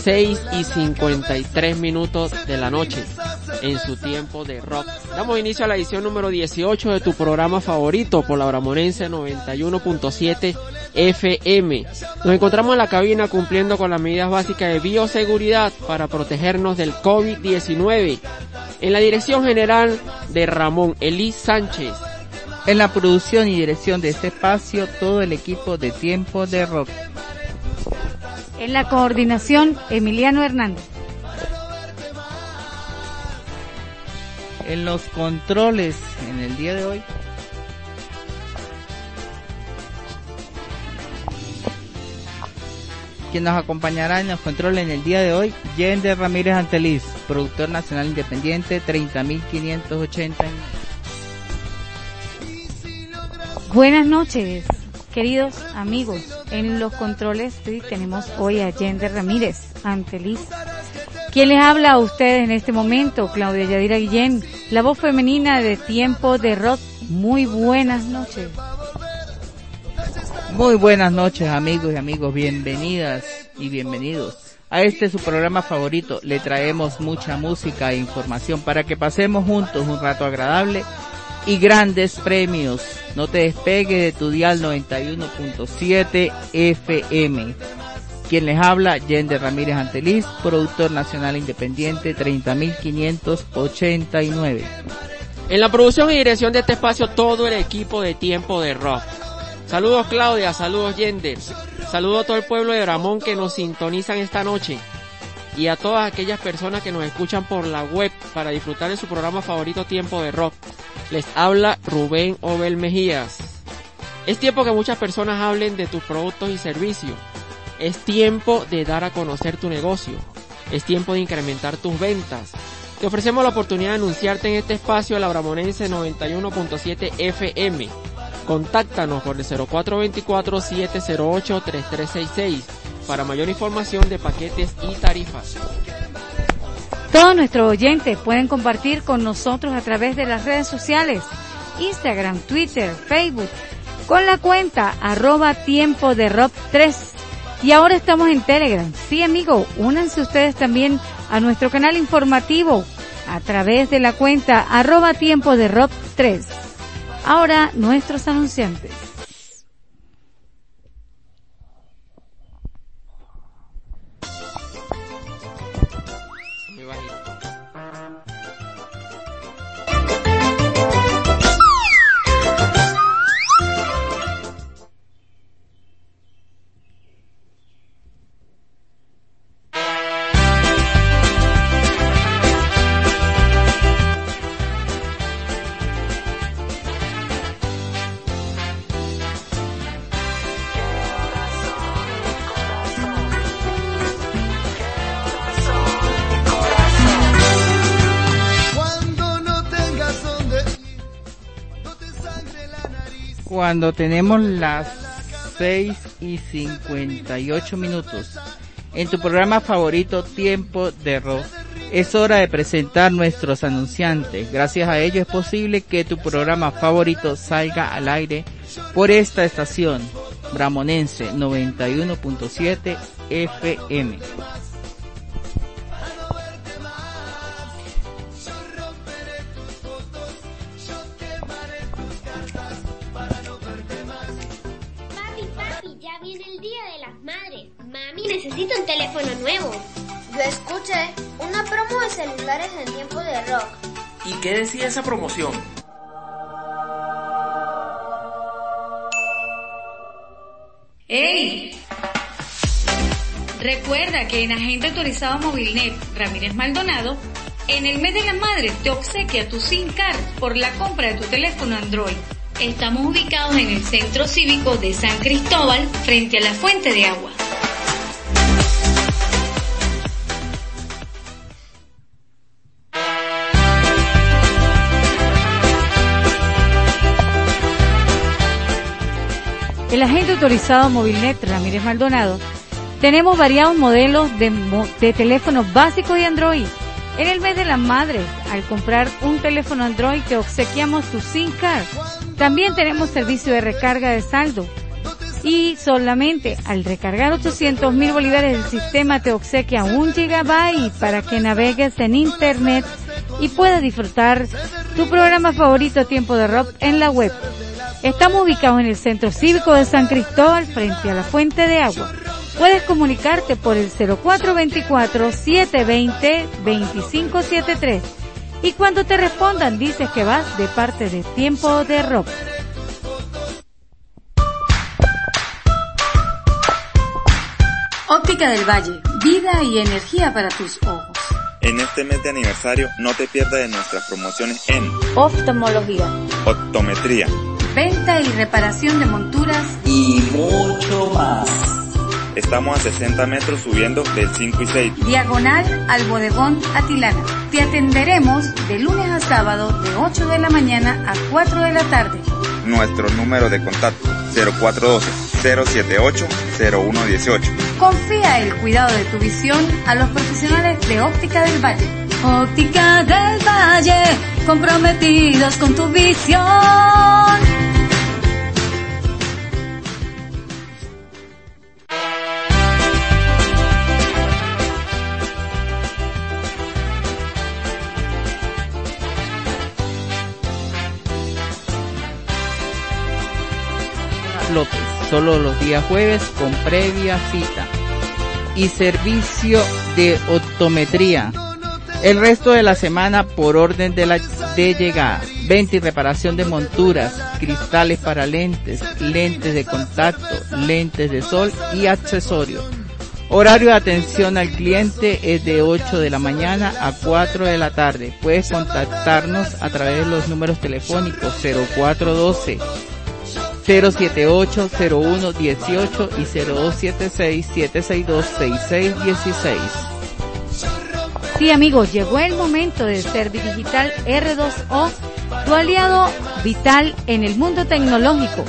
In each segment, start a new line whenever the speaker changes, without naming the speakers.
siendo las 6 y 53 minutos de la noche en su tiempo de rock. Damos inicio a la edición número 18 de tu programa favorito por la Bramonense 91.7 FM. Nos encontramos en la cabina cumpliendo con las medidas básicas de bioseguridad para protegernos del COVID-19. En la dirección general de Ramón Elis Sánchez.
En la producción y dirección de este espacio, todo el equipo de Tiempo de Rock.
En la coordinación, Emiliano Hernández.
En los controles en el día de hoy. Quien nos acompañará en los controles en el día de hoy, Yender Ramírez Anteliz, productor nacional independiente 30.580.
Buenas noches, queridos amigos. En los controles tenemos hoy a Yender Ramírez, Anteliz. ¿Quién les habla a ustedes en este momento? Claudia Yadira Guillén, la voz femenina de Tiempo de Rock. Muy buenas noches.
Muy buenas noches amigos y amigos, bienvenidas y bienvenidos. A este su programa favorito le traemos mucha música e información para que pasemos juntos un rato agradable y grandes premios. No te despegue de tu dial 91.7 FM. Quien les habla, Yender Ramírez Anteliz, productor nacional independiente 30.589.
En la producción y dirección de este espacio, todo el equipo de Tiempo de Rock. Saludos Claudia, saludos Yender. Saludos a todo el pueblo de Ramón que nos sintonizan esta noche. Y a todas aquellas personas que nos escuchan por la web para disfrutar de su programa favorito Tiempo de Rock. Les habla Rubén Obel Mejías. Es tiempo que muchas personas hablen de tus productos y servicios. Es tiempo de dar a conocer tu negocio. Es tiempo de incrementar tus ventas. Te ofrecemos la oportunidad de anunciarte en este espacio la Bramonense 91.7 FM. Contáctanos por el 0424-708-3366 para mayor información de paquetes y tarifas.
Todos nuestros oyentes pueden compartir con nosotros a través de las redes sociales, Instagram, Twitter, Facebook, con la cuenta arroba tiempo de rock 3. Y ahora estamos en Telegram. Sí, amigo, únanse ustedes también a nuestro canal informativo a través de la cuenta arroba tiempo de rock 3. Ahora nuestros anunciantes.
Cuando tenemos las 6 y 58 minutos. En tu programa favorito Tiempo de Rock, es hora de presentar nuestros anunciantes. Gracias a ello es posible que tu programa favorito salga al aire por esta estación, Bramonense 91.7 FM.
Necesito un teléfono nuevo.
Yo escuché una promo de celulares en tiempo de rock.
¿Y qué decía esa promoción?
¡Ey! Recuerda que en Agente Autorizado Movilnet Ramírez Maldonado, en el mes de la madre te obsequia tu SIM card por la compra de tu teléfono Android. Estamos ubicados en el Centro Cívico de San Cristóbal, frente a la Fuente de Agua. El agente autorizado Movilnet Ramírez Maldonado, tenemos variados modelos de, de teléfonos básicos y Android. En el mes de la madre, al comprar un teléfono Android te obsequiamos tu SIM card. También tenemos servicio de recarga de saldo. y solamente al recargar 800 mil bolívares el sistema te obsequia un gigabyte para que navegues en internet y puedas disfrutar tu programa favorito Tiempo de Rock en la web. Estamos ubicados en el Centro Cívico de San Cristóbal frente a la Fuente de Agua. Puedes comunicarte por el 0424-720-2573 y cuando te respondan dices que vas de parte de Tiempo de Rock.
Óptica del Valle, vida y energía para tus ojos.
En este mes de aniversario no te pierdas de nuestras promociones en
Oftalmología,
optometría,
venta y reparación de monturas
y mucho más.
Estamos a 60 metros subiendo del 5 y 6.
diagonal al bodegón Atilana. Te atenderemos de lunes a sábado de 8 de la mañana a 4 de la tarde.
Nuestro número de contacto 0412-078-0118.
Confía el cuidado de tu visión a los profesionales de Óptica del Valle. Óptica del Valle, comprometidos con tu visión.
Solo los días jueves con previa cita. Y servicio de optometría. El resto de la semana por orden de, la, llegada. Venta y reparación de monturas, cristales para lentes, lentes de contacto, lentes de sol y accesorios. Horario de atención al cliente es de 8 de la mañana a 4 de la tarde. Puedes contactarnos a través de los números telefónicos 0412 078 0118 y 0276 762 6616.
Sí amigos, llegó el momento de Servidigital R2O, tu aliado vital en el mundo tecnológico.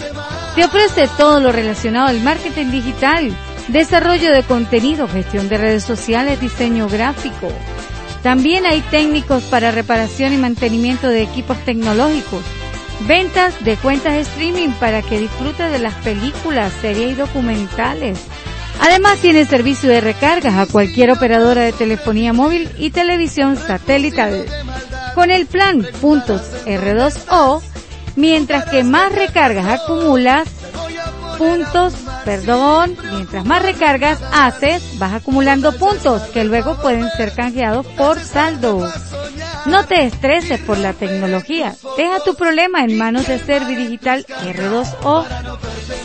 Te ofrece todo lo relacionado al marketing digital, desarrollo de contenido, gestión de redes sociales, diseño gráfico. También hay técnicos para reparación y mantenimiento de equipos tecnológicos. Ventas de cuentas streaming para que disfrutes de las películas, series y documentales. Además tiene servicio de recargas a cualquier operadora de telefonía móvil y televisión satelital. Con el plan puntos R2O, mientras que más recargas acumulas, puntos, perdón, mientras más recargas haces, vas acumulando puntos que luego pueden ser canjeados por saldo. No te estreses por la tecnología. Deja tu problema en manos de Servidigital R2O.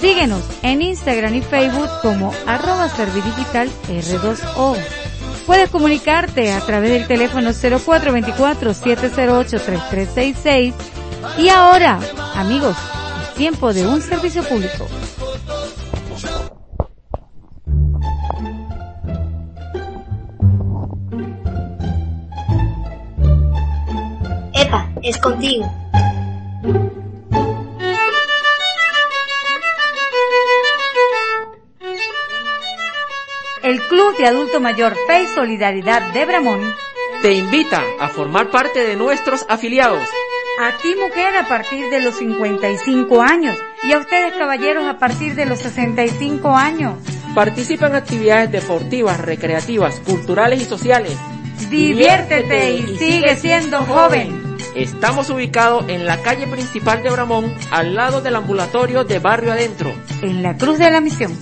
Síguenos en Instagram y Facebook como arroba Servidigital R2O. Puedes comunicarte a través del teléfono 0424-708-3366. Y ahora, amigos, es tiempo de un servicio público.
Es contigo.
El Club de Adulto Mayor Fe y Solidaridad de Bramón
Te invita a formar parte de nuestros afiliados.
A ti mujer a partir de los 55 años y a ustedes caballeros a partir de los 65 años.
Participa en actividades deportivas, recreativas, culturales y sociales.
Diviértete y sigue siendo joven.
Estamos ubicados en la calle principal de Bramón, al lado del ambulatorio de Barrio Adentro.
En la Cruz de la Misión.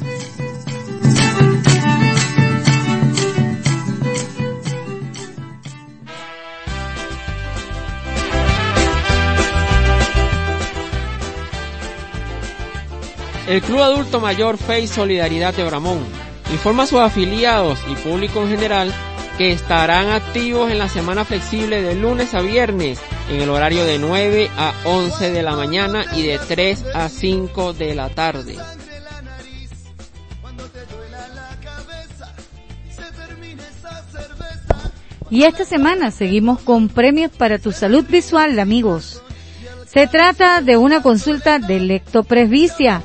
El Club Adulto Mayor Fe y Solidaridad de Bramón informa a sus afiliados y público en general que estarán activos en la semana flexible de lunes a viernes en el horario de 9 a 11 de la mañana y de 3 a 5 de la tarde.
Y esta semana seguimos con premios para tu salud visual, amigos. Se trata de una consulta de lectopresbicia,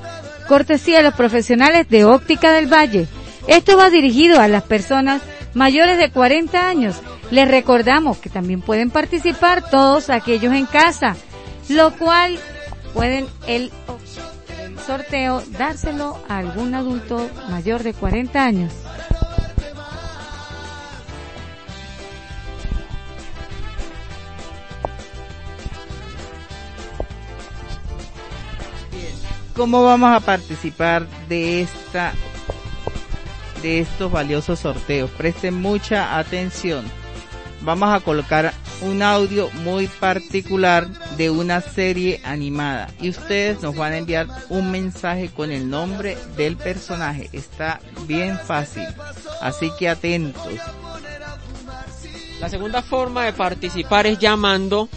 cortesía de los profesionales de Óptica del Valle. Esto va dirigido a las personas mayores de 40 años. Les recordamos que también pueden participar todos aquellos en casa, lo cual pueden el sorteo dárselo a algún adulto mayor de 40 años.
¿Cómo vamos a participar de esta de estos valiosos sorteos? Presten mucha atención. Vamos a colocar un audio muy particular de una serie animada y ustedes nos van a enviar un mensaje con el nombre del personaje. Está bien fácil, así que atentos.
La segunda forma de participar es llamando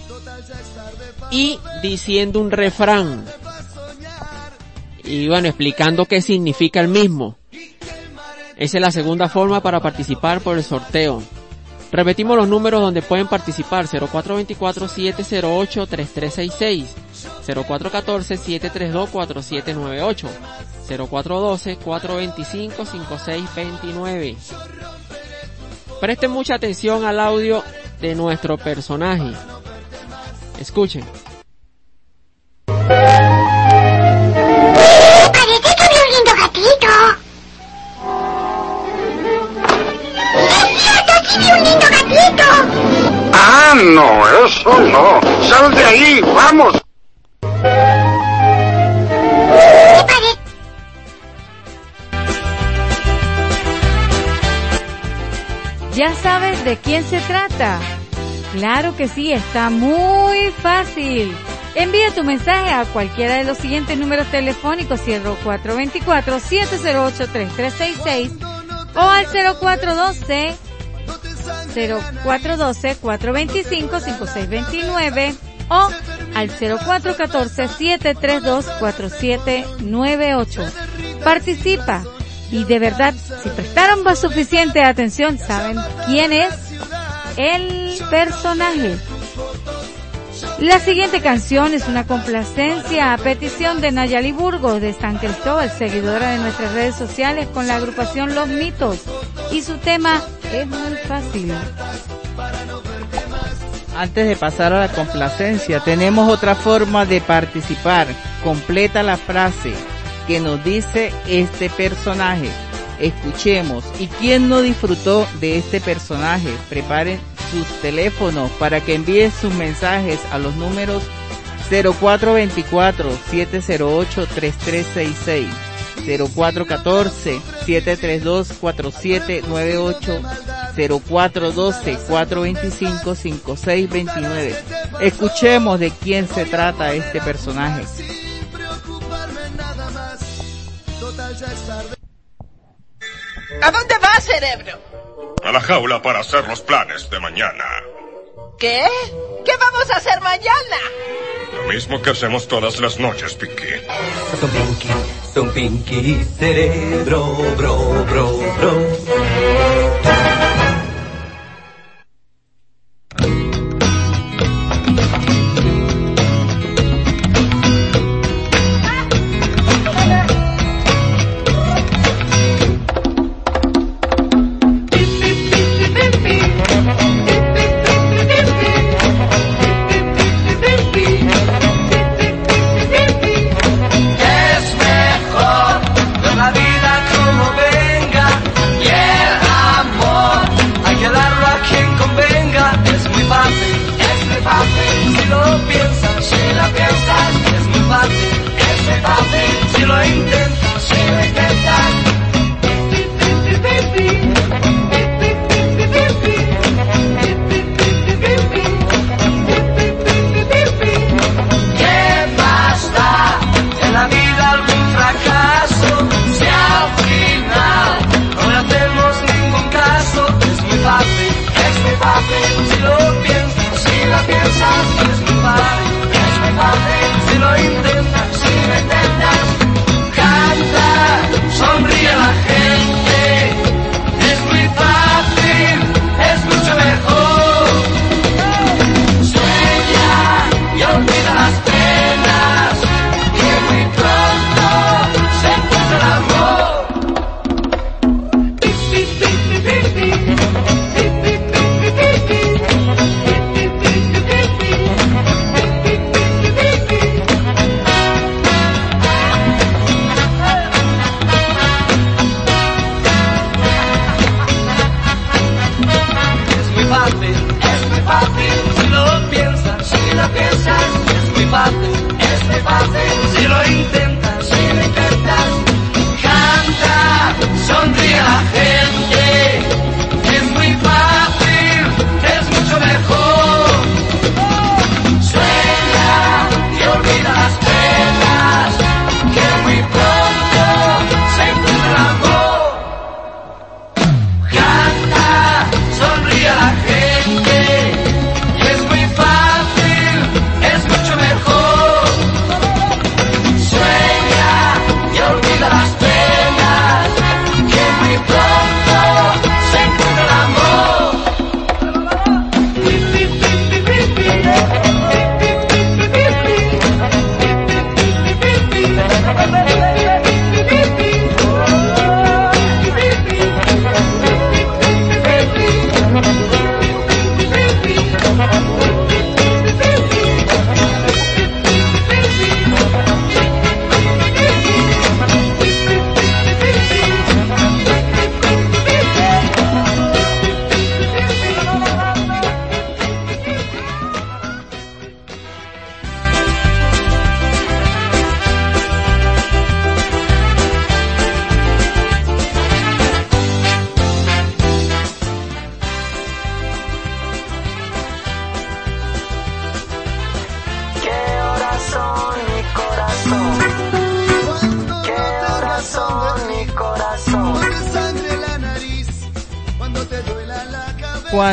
y diciendo un refrán. Y bueno, explicando qué significa el mismo. Esa es la segunda forma para participar por el sorteo. Repetimos los números donde pueden participar 0424-708-3366, 0414-732-4798, 0412-425-5629. Presten mucha atención al audio de nuestro personaje. Escuchen.
Parece que un lindo gatito. Vi un lindo gatito!
Ah, no, eso no. Sal de ahí, vamos.
¿Ya sabes de quién se trata? Claro que sí, está muy fácil. Envía tu mensaje a cualquiera de los siguientes números telefónicos 0424-708-3366 o al 0412 0412-425-5629 o al 0414-732-4798. Participa y de verdad, si prestaron suficiente atención, saben quién es el personaje. La siguiente canción es una complacencia a petición de Nayali Burgos de San Cristóbal, seguidora de nuestras redes sociales con la agrupación Los Mitos. Y su tema es muy fácil.
Antes de pasar a la complacencia, tenemos otra forma de participar. Completa la frase que nos dice este personaje. Escuchemos. ¿Y quién no disfrutó de este personaje? Preparen sus teléfonos para que envíen sus mensajes a los números 0424-708-3366, 0414-732-4798, 0412-425-5629. Escuchemos de quién se trata este personaje.
¿A dónde vas, cerebro?
A la jaula para hacer los planes de mañana.
¿Qué? ¿Qué vamos a hacer mañana?
Lo mismo que hacemos todas las noches, Pinky.
Son Pinky, son Pinky, cerebro, bro, bro, bro.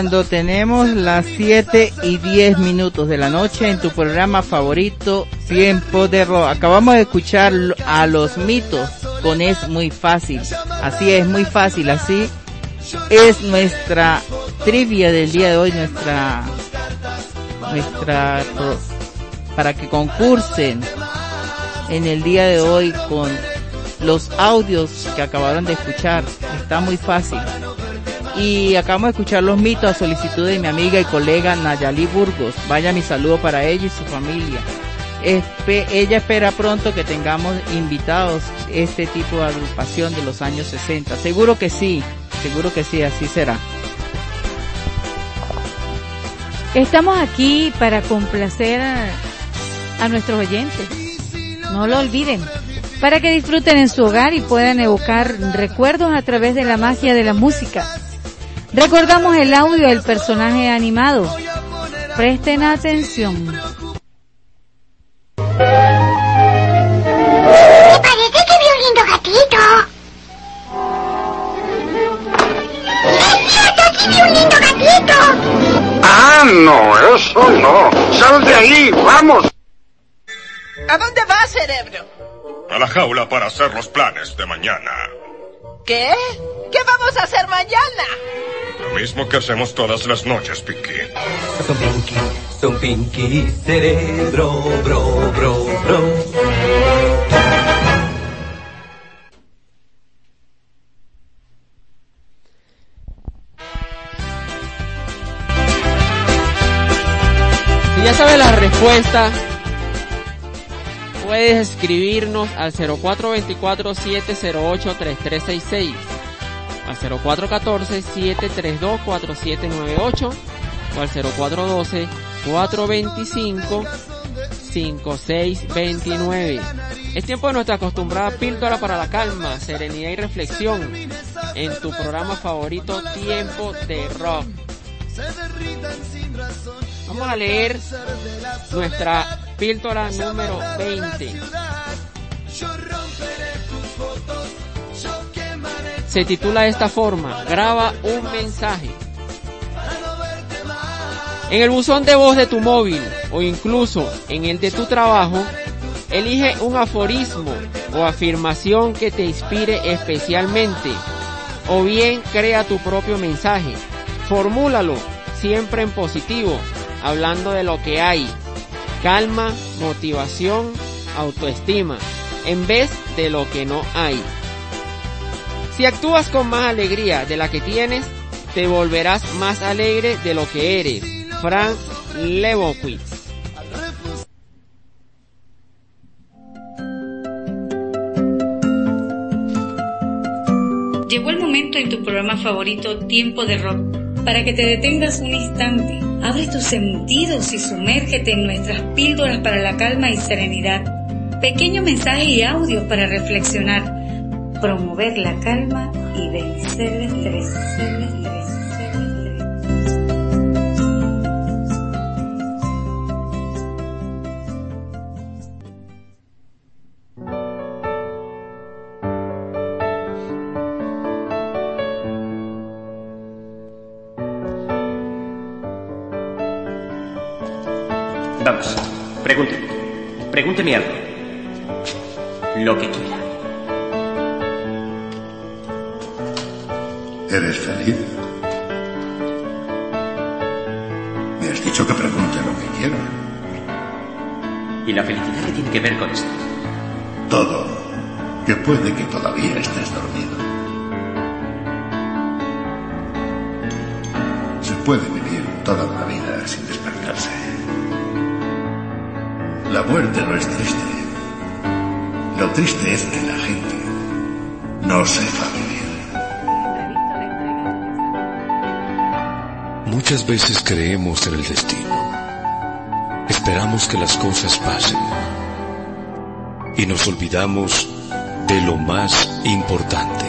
Cuando tenemos las 7 y 10 minutos de la noche en tu programa favorito, Tiempo de Rock. Acabamos de escuchar a los mitos con Es Muy Fácil. Así es, muy fácil, así es nuestra trivia del día de hoy, nuestra, nuestra, para que concursen en el día de hoy con los audios que acabaron de escuchar. Está muy fácil. Y acabamos de escuchar los mitos a solicitud de mi amiga y colega Nayali Burgos. Vaya mi saludo para ella y su familia. ella espera pronto que tengamos invitados este tipo de agrupación de los años 60. Seguro que sí, seguro que sí, así será.
Estamos aquí para complacer a, a nuestros oyentes. No lo olviden para que disfruten en su hogar y puedan evocar recuerdos a través de la magia de la música. Recordamos el audio del personaje animado. Presten atención.
Me parece que vi un lindo gatito. ¡Es cierto! ¡Sí vi un lindo gatito!
Ah, no, eso no. Sal de ahí, vamos.
¿A dónde vas, cerebro?
A la jaula para hacer los planes de mañana.
¿Qué? ¿Qué vamos a hacer mañana?
Lo mismo que hacemos todas las noches, Pinky.
Son Pinky, son Pinky, cerebro, bro, bro, bro.
Si ya sabes la respuesta, puedes escribirnos al 0424-708-3366, al 0414-732-4798 o al 0412-425-5629. Es tiempo de nuestra acostumbrada píldora para la calma, serenidad y reflexión en tu programa favorito Tiempo de Rock. Vamos a leer nuestra píldora número 20. Se titula de esta forma, graba un mensaje. En el buzón de voz de tu móvil o incluso en el de tu trabajo, elige un aforismo o afirmación que te inspire especialmente o bien crea tu propio mensaje. Formúlalo siempre en positivo, hablando de lo que hay, calma, motivación, autoestima, en vez de lo que no hay. Si actúas con más alegría de la que tienes, te volverás más alegre de lo que eres. Frank Lebowitz.
Llegó el momento en tu programa favorito, Tiempo de Rock, para que te detengas un instante, abre tus sentidos y sumérgete en nuestras píldoras para la calma y serenidad. Pequeño mensaje y audio para reflexionar, promover la calma y vencer el estrés.
Vamos, pregúnteme. Pregúnteme algo. Lo que quiera.
¿Eres feliz? Me has dicho que pregunte lo que quiera.
¿Y la felicidad qué tiene que ver con esto?
Todo. Que puede que todavía estés dormido. Se puede vivir toda una vida sin despertarse. La muerte no es triste. Lo triste es que la gente no sepa
Muchas veces creemos en el destino. Esperamos que las cosas pasen. Y nos olvidamos de lo más importante.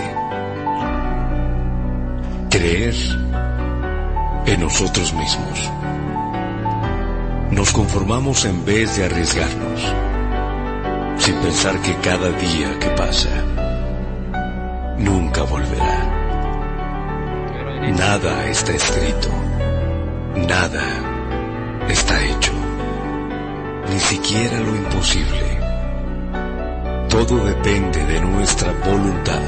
Creer en nosotros mismos. Nos conformamos en vez de arriesgarnos, sin pensar que cada día que pasa nunca volverá. Nada está escrito. Nada está hecho. Ni siquiera lo imposible. Todo depende de nuestra voluntad.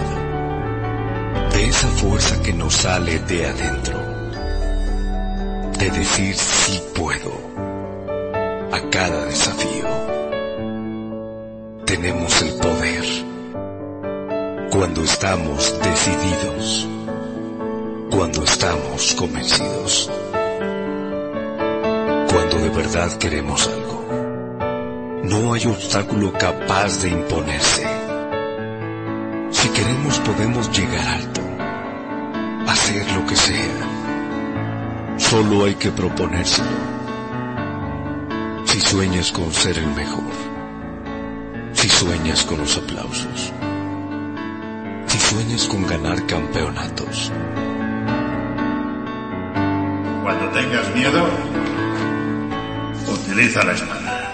De esa fuerza que nos sale de adentro. De decir sí puedo. A cada desafío. Tenemos el poder. Cuando estamos decididos cuando estamos convencidos, verdad queremos algo. No hay obstáculo capaz de imponerse. Si queremos podemos llegar alto, hacer lo que sea. Solo hay que proponérselo. Si sueñas con ser el mejor, si sueñas con los aplausos, si sueñas con ganar campeonatos,
Cuando tengas miedo, utiliza la espada.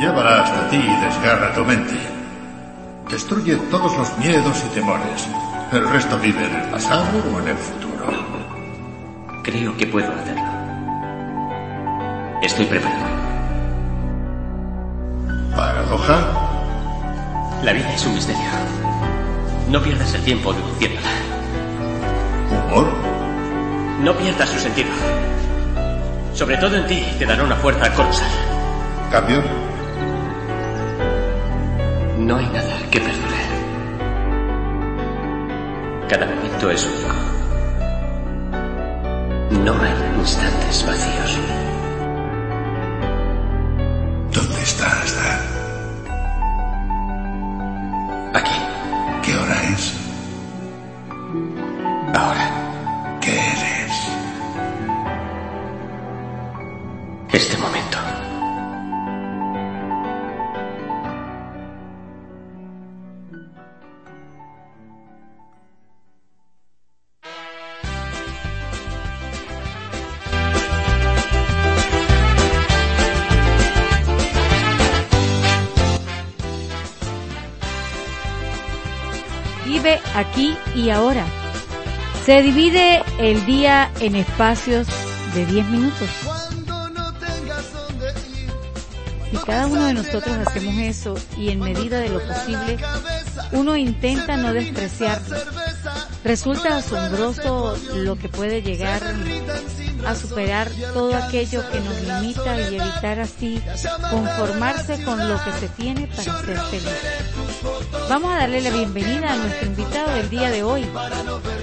Llévala hasta ti y desgarra tu mente. Destruye todos los miedos y temores. El resto vive en el pasado o en el futuro.
Creo que puedo hacerlo. Estoy preparado.
¿Paradoja?
La vida es un misterio. No pierdas el tiempo deduciéndola.
¿Humor?
No pierdas su sentido. Sobre todo en ti te dará una fuerza colosal.
¿Cambio?
No hay nada que perdure. Cada momento es único. No hay instantes vacíos. Aquí
y ahora. Se divide el día en espacios de 10 minutos. Si cada uno de nosotros hacemos eso y en medida de lo posible, uno intenta no despreciarlo. Resulta asombroso lo que puede llegar a superar todo aquello que nos limita y evitar así conformarse con lo que se tiene para ser feliz. Vamos a darle la bienvenida a nuestro invitado del día de hoy.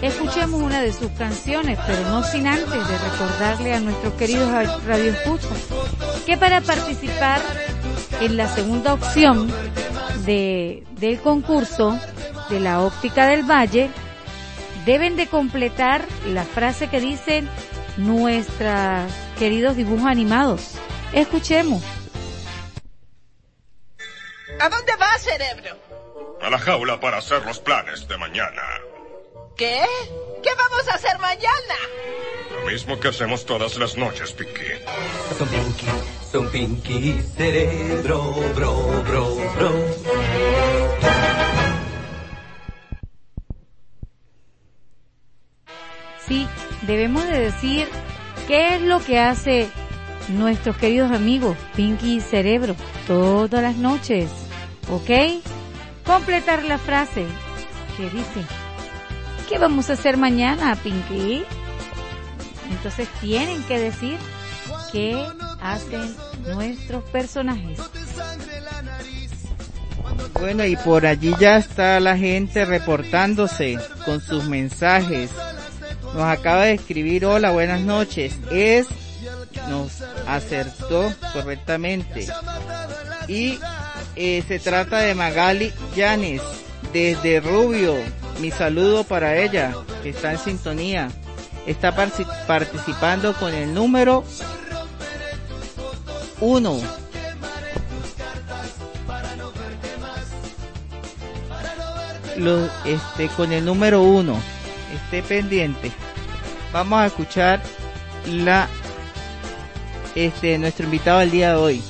Escuchemos una de sus canciones, pero no sin antes de recordarle a nuestros queridos radioescuchas que para participar en la segunda opción de, del concurso de la óptica del valle, deben de completar la frase que dicen nuestros queridos dibujos animados. Escuchemos.
¿A dónde vas, cerebro?
A la jaula para hacer los planes de mañana.
¿Qué? ¿Qué vamos a hacer mañana?
Lo mismo que hacemos todas las noches, Pinky.
Son Pinky, son Pinky, cerebro, bro, bro, bro.
Sí, debemos de decir qué es lo que hace nuestros queridos amigos Pinky y Cerebro todas las noches, ¿ok? Completar la frase que dice, ¿qué vamos a hacer mañana, Pinky? Entonces tienen que decir qué hacen nuestros personajes.
Bueno, y por allí ya está la gente reportándose con sus mensajes. Nos acaba de escribir, hola, buenas noches. Es, nos acertó correctamente. Y eh, se trata de Magali Llanes, desde Rubio. Mi saludo para ella, que está en sintonía. Está participando con el número uno. Lo, este, con el número uno. Esté pendiente. Vamos a escuchar la, este, nuestro invitado del día de hoy.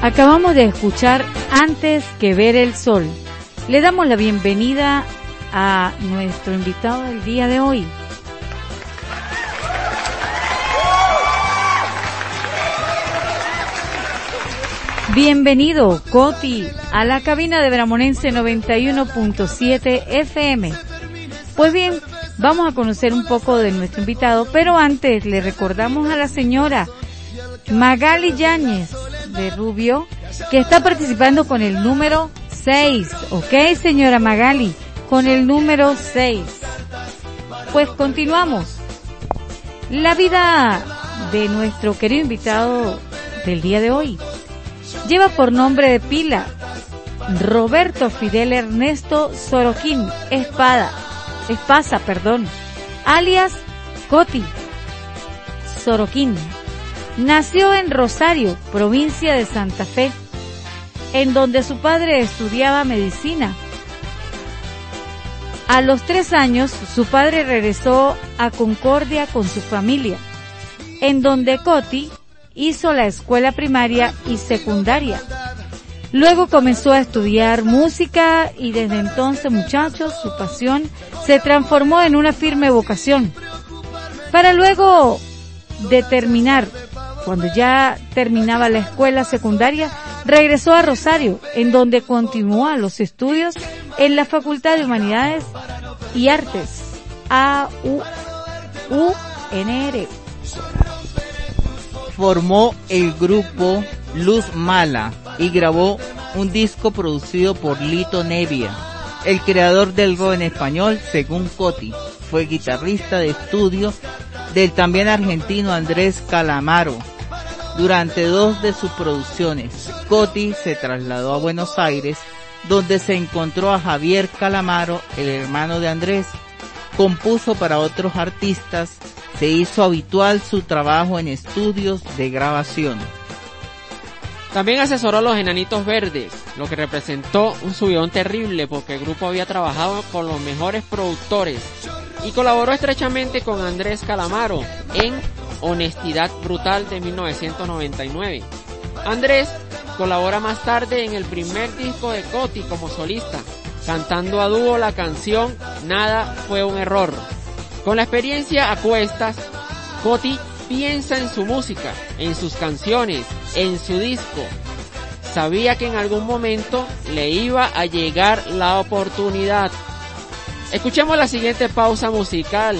Acabamos de escuchar Antes que ver el sol. Le damos la bienvenida a nuestro invitado del día de hoy. Bienvenido, Coti, a la cabina de Bramonense 91.7 FM. Pues bien, vamos a conocer un poco de nuestro invitado, pero antes le recordamos a la señora Magali Yáñez de Rubio, que está participando con el número 6. ¿Ok, señora Magali? Con el número 6. Pues continuamos. La vida de nuestro querido invitado del día de hoy lleva por nombre de pila Roberto Fidel Ernesto Soroquín Espada, Espasa, perdón, alias Coti Soroquín. Nació en Rosario, provincia de Santa Fe, en donde su padre estudiaba medicina. A los tres años, su padre regresó a Concordia con su familia, en donde Coti hizo la escuela primaria y secundaria. Luego comenzó a estudiar música y desde entonces, muchachos, su pasión se transformó en una firme vocación. Para luego determinar, cuando ya terminaba la escuela secundaria, regresó a Rosario, en donde continuó los estudios en la Facultad de Humanidades y Artes, AUNR.
Formó el grupo Luz Mala y grabó un disco producido por Lito Nevia, el creador del rock en español según Coti. Fue guitarrista de estudio del también argentino Andrés Calamaro. Durante dos de sus producciones, Coti se trasladó a Buenos Aires, donde se encontró a Javier Calamaro, el hermano de Andrés. Compuso para otros artistas, se hizo habitual su trabajo en estudios de grabación.
También asesoró a los Enanitos Verdes, lo que representó un subidón terrible porque el grupo había trabajado con los mejores productores y colaboró estrechamente con Andrés Calamaro en Honestidad Brutal de 1999. Andrés colabora más tarde en el primer disco de Coti como solista, cantando a dúo la canción Nada fue un error. Con la experiencia a cuestas, Coti piensa en su música, en sus canciones, en su disco. Sabía que en algún momento le iba a llegar la oportunidad. Escuchemos la siguiente pausa musical.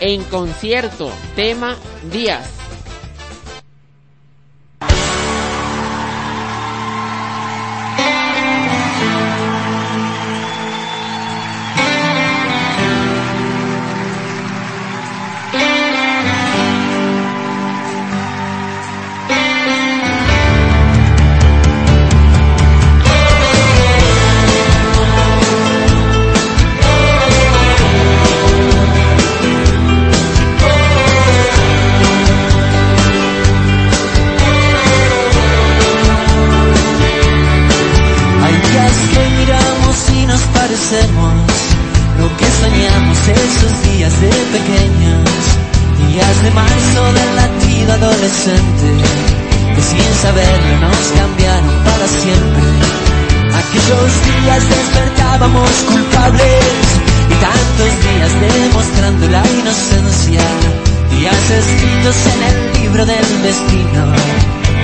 En concierto, tema Díaz.
Saberlo nos cambiaron para siempre. Aquellos días despertábamos culpables y tantos días demostrando la inocencia, días escritos en el libro del destino,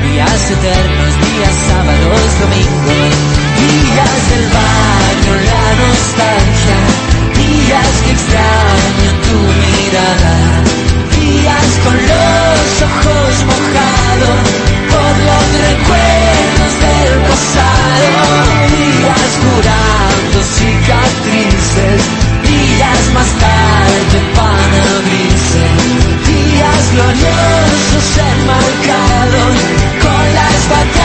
días eternos, días sábados, domingos, días del barrio, la nostalgia, días que extraño tu mirada, con los ojos mojados por los recuerdos del pasado, días curando cicatrices, días más tarde para abrirse, días gloriosos enmarcados con las batallas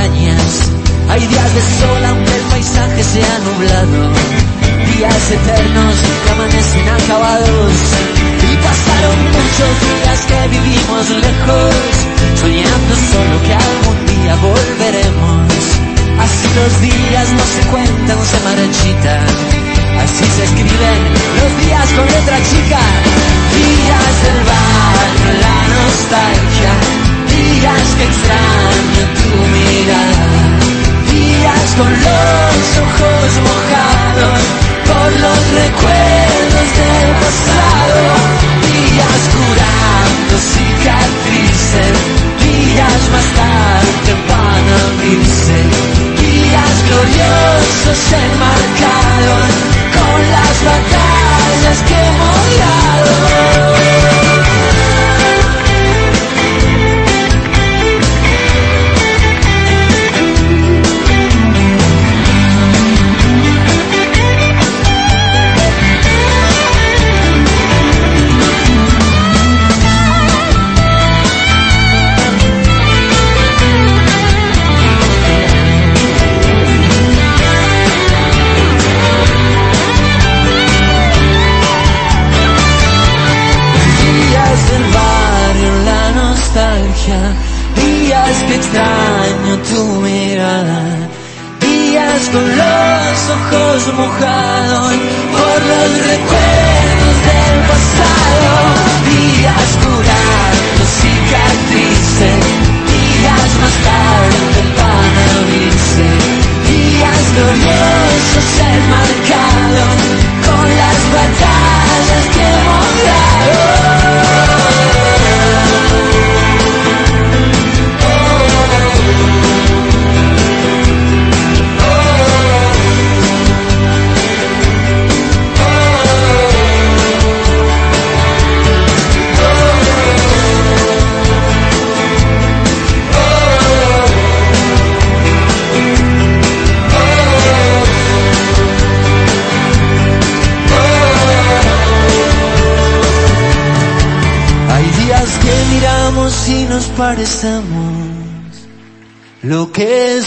Hay días de sol aunque el paisaje se ha nublado, días eternos que amanecen acabados. Y pasaron muchos días que vivimos lejos, soñando solo que algún día volveremos. Así los días no se cuentan, se marchitan. Así se escriben los días con letra chica. Días del barrio, la nostalgia. Días que extraño tu mirada. Días con los ojos mojados por los recuerdos del pasado. Días curando cicatrices. Días más tarde van a abrirse. Días gloriosos enmarcados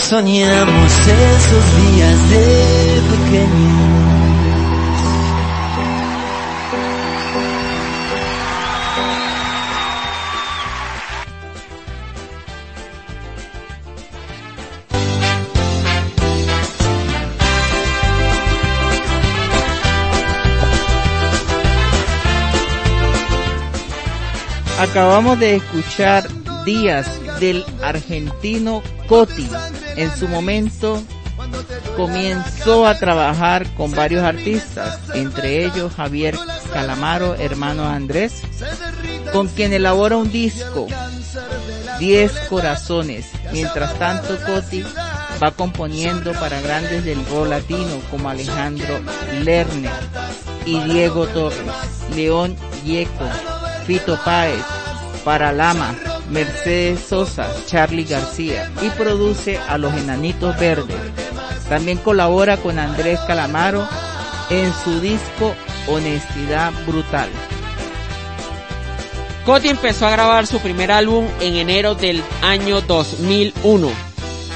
soñamos esos días de pequeños.
Acabamos de escuchar Días del argentino Coti. En su momento comenzó a trabajar con varios artistas, entre ellos Javier Calamaro, hermano Andrés, con quien elabora un disco, Diez Corazones. Mientras tanto, Coti va componiendo para grandes del rock latino como Alejandro Lerner y Diego Torres, León Yeco, Fito Páez, para Lama, Mercedes Sosa, Charlie García y produce a los Enanitos Verdes. También colabora con Andrés Calamaro en su disco Honestidad Brutal.
Coti empezó a grabar su primer álbum en enero del año 2001.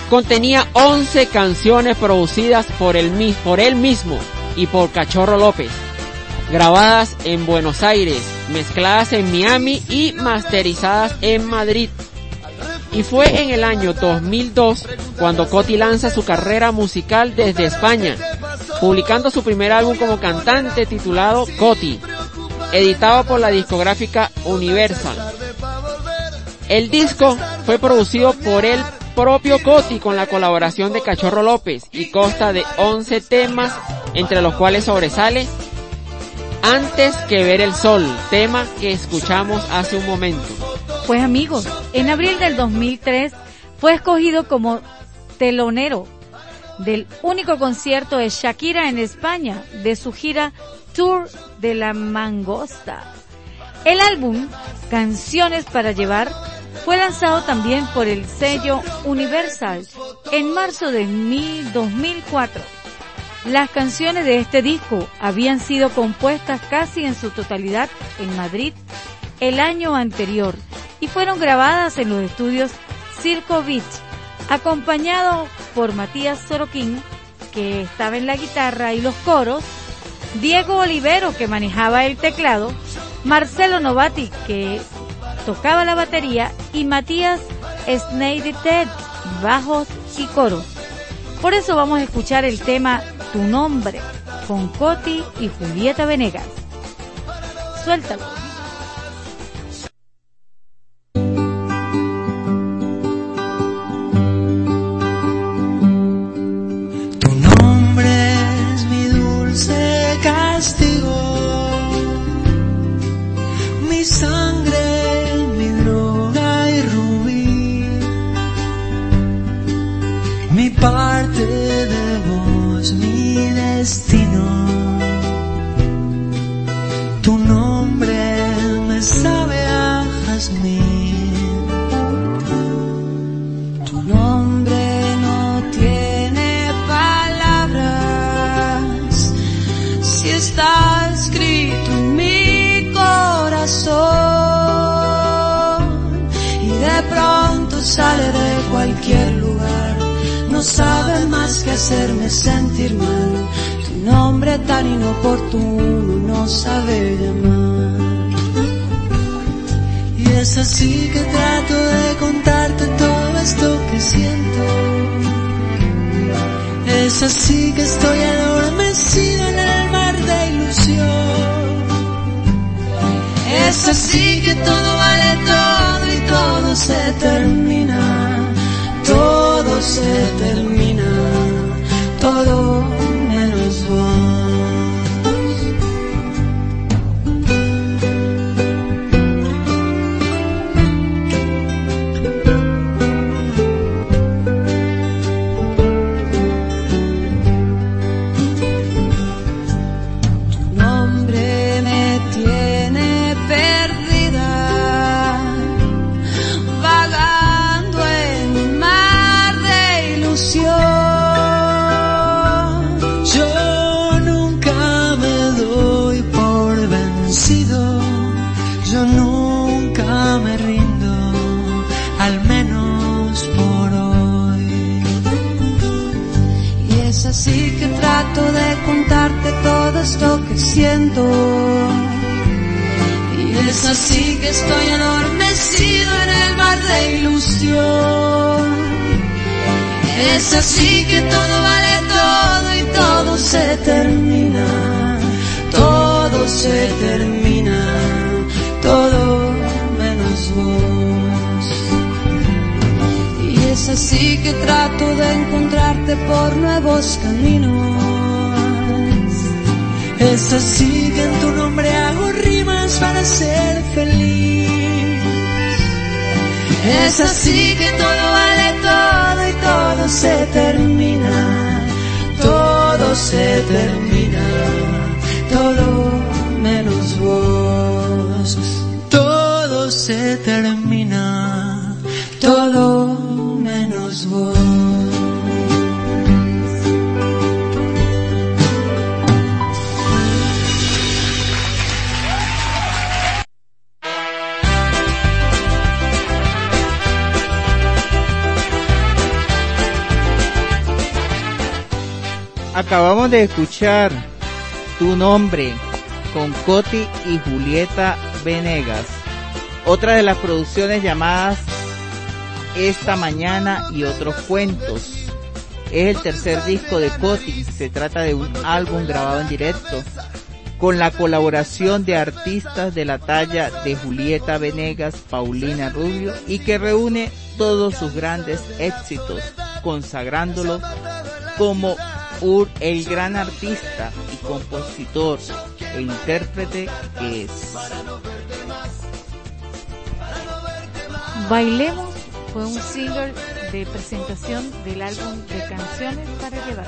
Contenía 11 canciones producidas por él, por él mismo y por Cachorro López, grabadas en Buenos Aires, mezcladas en Miami y masterizadas en Madrid. Y fue en el año 2002 cuando Coti lanza su carrera musical desde España, publicando su primer álbum como cantante titulado Coti, editado por la discográfica Universal. El disco fue producido por el propio Coti con la colaboración de Cachorro López y consta de 11 temas, entre los cuales sobresale antes que ver el sol, tema que escuchamos hace un momento.
Pues amigos, en abril del 2003 fue escogido como telonero del único concierto de Shakira en España de su gira Tour de la Mangosta. El álbum Canciones para Llevar fue lanzado también por el sello Universal en marzo de 2004. Las canciones de este disco habían sido compuestas casi en su totalidad en Madrid el año anterior y fueron grabadas en los estudios Circo Beach, acompañado por Matías Soroquín, que estaba en la guitarra y los coros, Diego Olivero, que manejaba el teclado, Marcelo Novati, que tocaba la batería, y Matías Sneider Ted, bajos y coros. Por eso vamos a escuchar el tema Tu nombre con Coti y Julieta Venegas. Suéltalo.
Más que hacerme sentir mal. Tu nombre tan inoportuno no sabe llamar. Y es así que trato de contarte todo esto que siento. Es así que estoy adormecido en el mar de ilusión. Es así que todo vale todo y todo se termina. Todo se termina. Todo
Y es así que estoy adormecido en el mar de ilusión. Es así que todo vale todo y todo se termina. Todo se termina. Todo menos vos. Y es así que trato de encontrarte por nuevos caminos. Es así que en tu nombre hago rimas para ser feliz. Es así que todo vale
De escuchar Tu Nombre con Coti y Julieta Venegas. Otra de las producciones llamadas Esta Mañana y otros cuentos. Es el tercer disco de Coti. Se trata de un álbum grabado en directo con la colaboración de artistas de la talla de Julieta Venegas, Paulina Rubio y que reúne todos sus grandes éxitos, consagrándolo como un- el gran artista y compositor e intérprete que es.
Bailemos fue un single de presentación del álbum de canciones para llevar.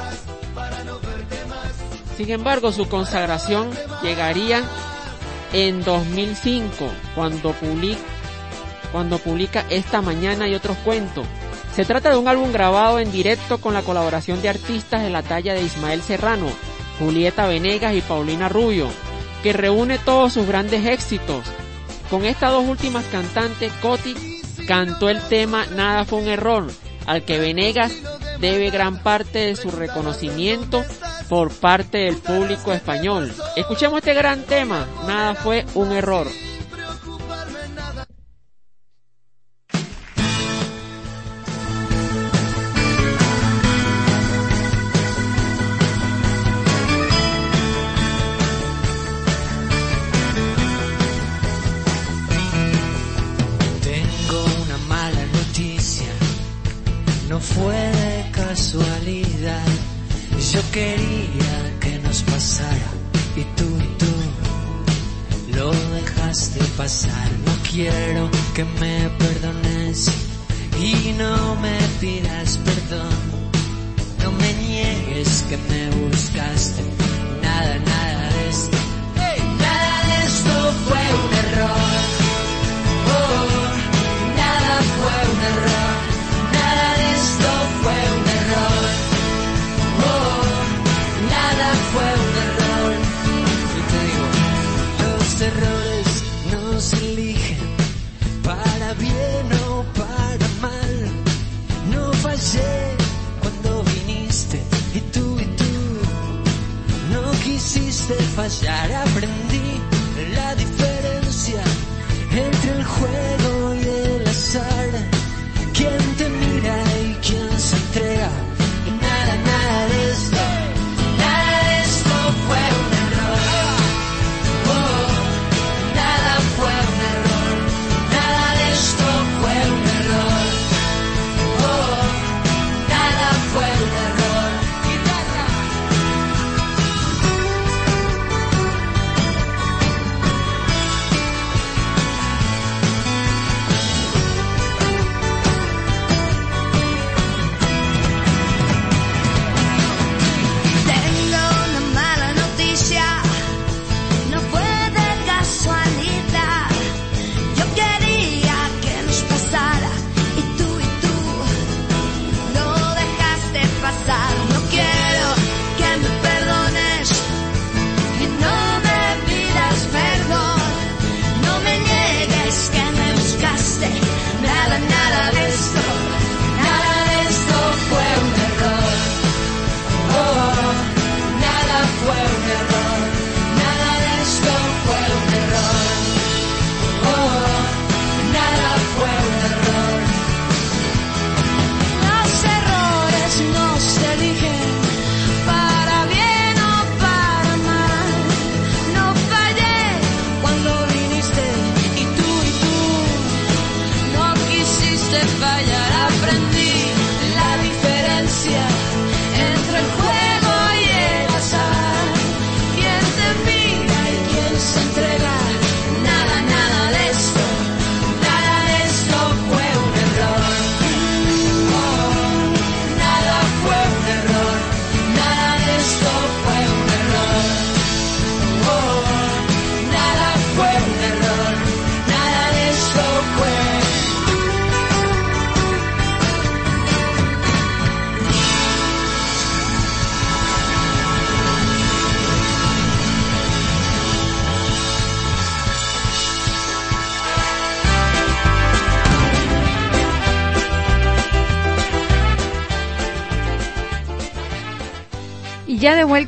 Sin embargo, su consagración llegaría en 2005, cuando publica, cuando publica Esta Mañana y otros cuentos. Se trata de un álbum grabado en directo con la colaboración de artistas de la talla de Ismael Serrano, Julieta Venegas y Paulina Rubio, que reúne todos sus grandes éxitos. Con estas dos últimas cantantes, Coti cantó el tema Nada fue un error, al que Venegas debe gran parte de su reconocimiento por parte del público español. Escuchemos este gran tema, Nada fue un error.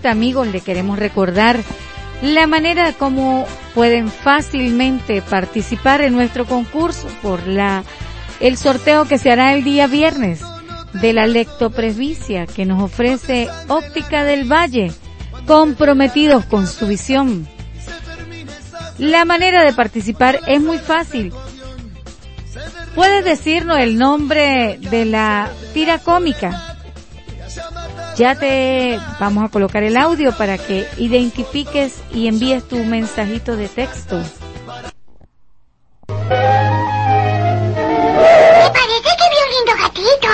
Amigos, le queremos recordar la manera como pueden fácilmente participar en nuestro concurso por la el sorteo que se hará el día viernes de la lectopresbicia que nos ofrece Óptica del Valle, comprometidos con su visión. La manera de participar es muy fácil. Puedes decirnos el nombre de la tira cómica. Ya te vamos a colocar el audio para que identifiques y envíes tu mensajito de texto.
Me parece que vi un lindo gatito.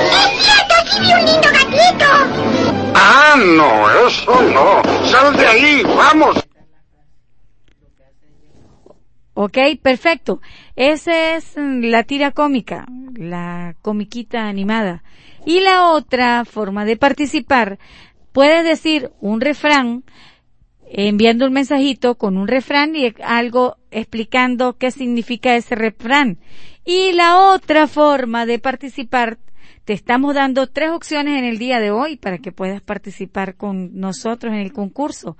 ¡Es cierto! ¡Sí vi un lindo gatito!
Ah, no, eso no. Sal de ahí, vamos.
Ok, perfecto. Esa es mm, la tira cómica, la comiquita animada. Y la otra forma de participar, puedes decir un refrán, enviando un mensajito con un refrán y algo explicando qué significa ese refrán. Y la otra forma de participar, te estamos dando tres opciones en el día de hoy para que puedas participar con nosotros en el concurso.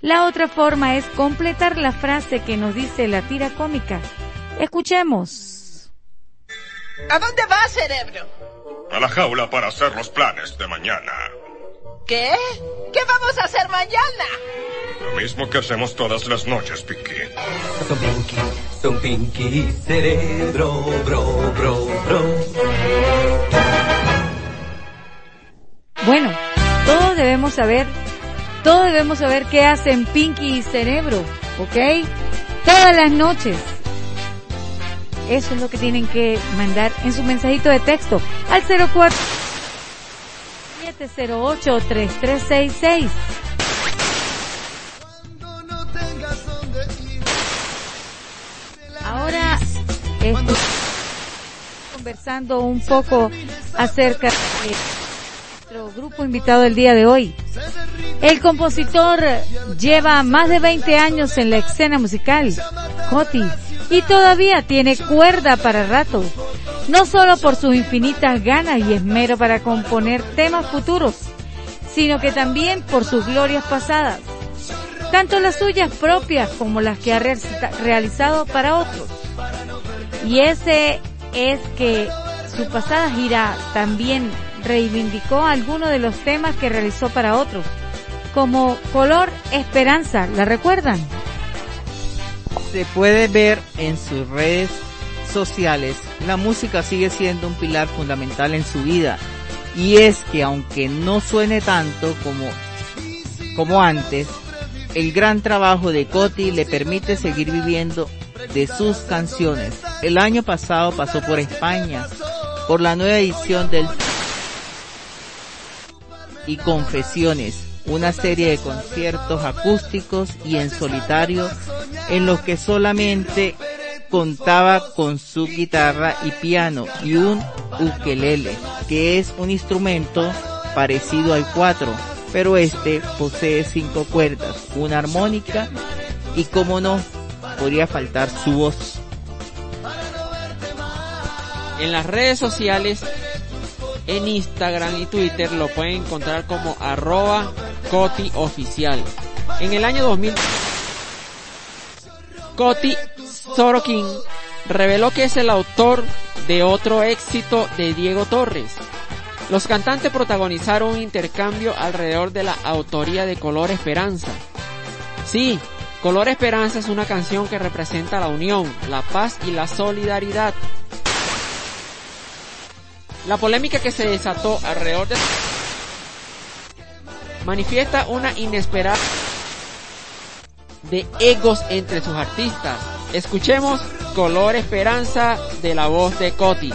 La otra forma es completar la frase que nos dice la tira cómica. Escuchemos.
¿A dónde vas, cerebro?
A la jaula para hacer los planes de mañana.
¿Qué? ¿Qué vamos a hacer mañana?
Lo mismo que hacemos todas las noches, Pinky.
Son Pinky, son Pinky, cerebro, bro, bro, bro.
Bueno, todos debemos saber, todos debemos saber qué hacen Pinky y Cerebro, ¿ok? Todas las noches. Eso es lo que tienen que mandar en su mensajito de texto al 04 708 3366. Ahora estoy conversando un poco acerca de nuestro grupo invitado del día de hoy. El compositor lleva más de 20 años en la escena musical, Coti, y todavía tiene cuerda para rato. No solo por sus infinitas ganas y esmero para componer temas futuros, sino que también por sus glorias pasadas, tanto las suyas propias como las que ha realizado para otros. Y ese es que su pasada gira también reivindicó algunos de los temas que realizó para otros, como Color Esperanza, ¿la recuerdan?
Se puede ver en sus redes sociales, la música sigue siendo un pilar fundamental en su vida. Y es que aunque no suene tanto como, como antes, el gran trabajo de Coti le permite seguir viviendo de sus canciones. El año pasado pasó por España, por la nueva edición del y Confesiones, una serie de conciertos acústicos y en solitario en los que solamente contaba con su guitarra y piano y un ukelele, que es un instrumento parecido al cuatro, pero este posee cinco cuerdas, una armónica y como no, podría faltar su voz.
En las redes sociales, en Instagram y Twitter lo pueden encontrar como arroba Coti Oficial. En el año 2000, Coti Sorokin reveló que es el autor de otro éxito de Diego Torres. Los cantantes protagonizaron un intercambio alrededor de la autoría de Color Esperanza. Sí, Color Esperanza es una canción que representa la unión, la paz y la solidaridad. La polémica que se desató alrededor de manifiesta una inesperada de egos entre sus artistas. Escuchemos Color Esperanza de la voz de Coti.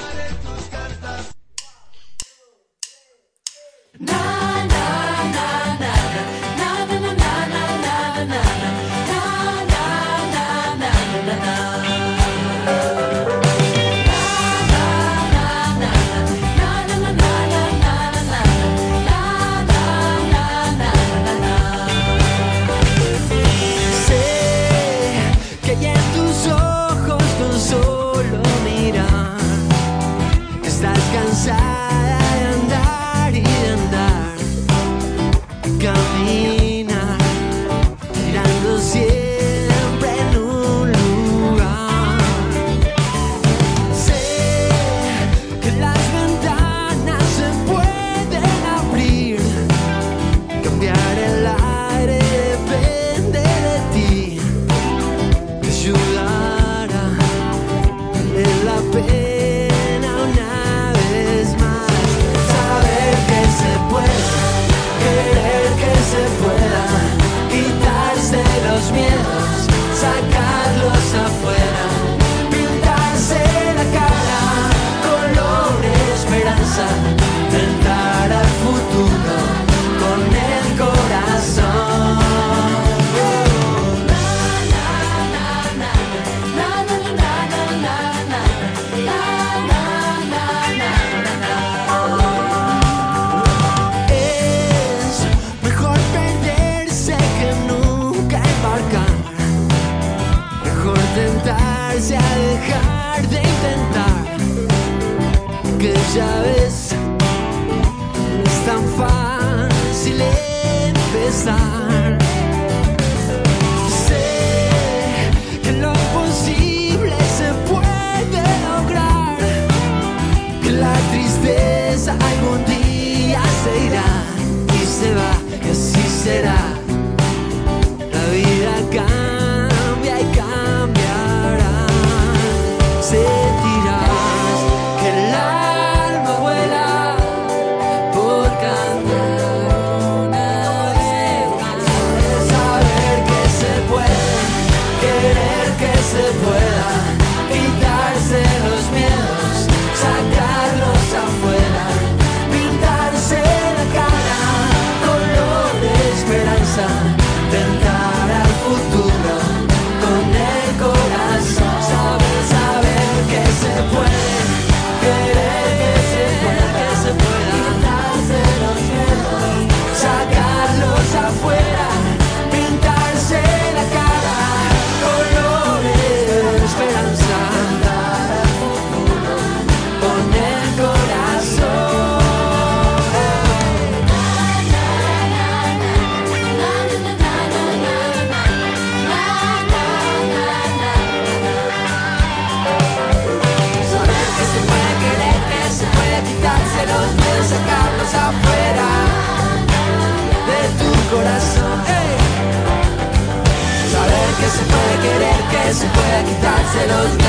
de
los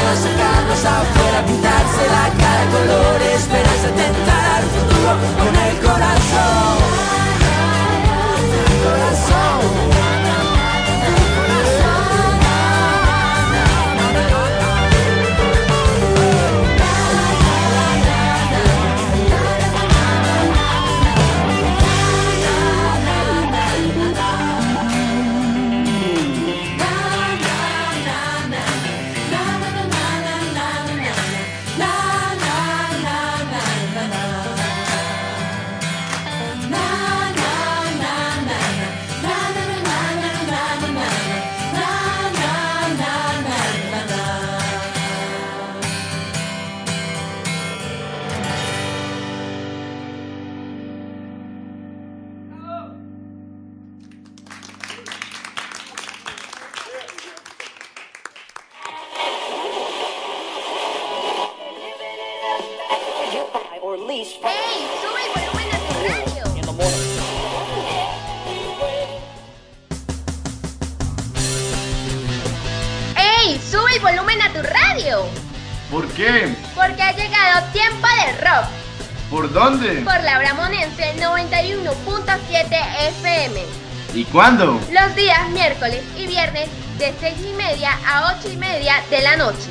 ¿Cuándo?
Los días miércoles y viernes de 6 y media a 8 y media de la noche.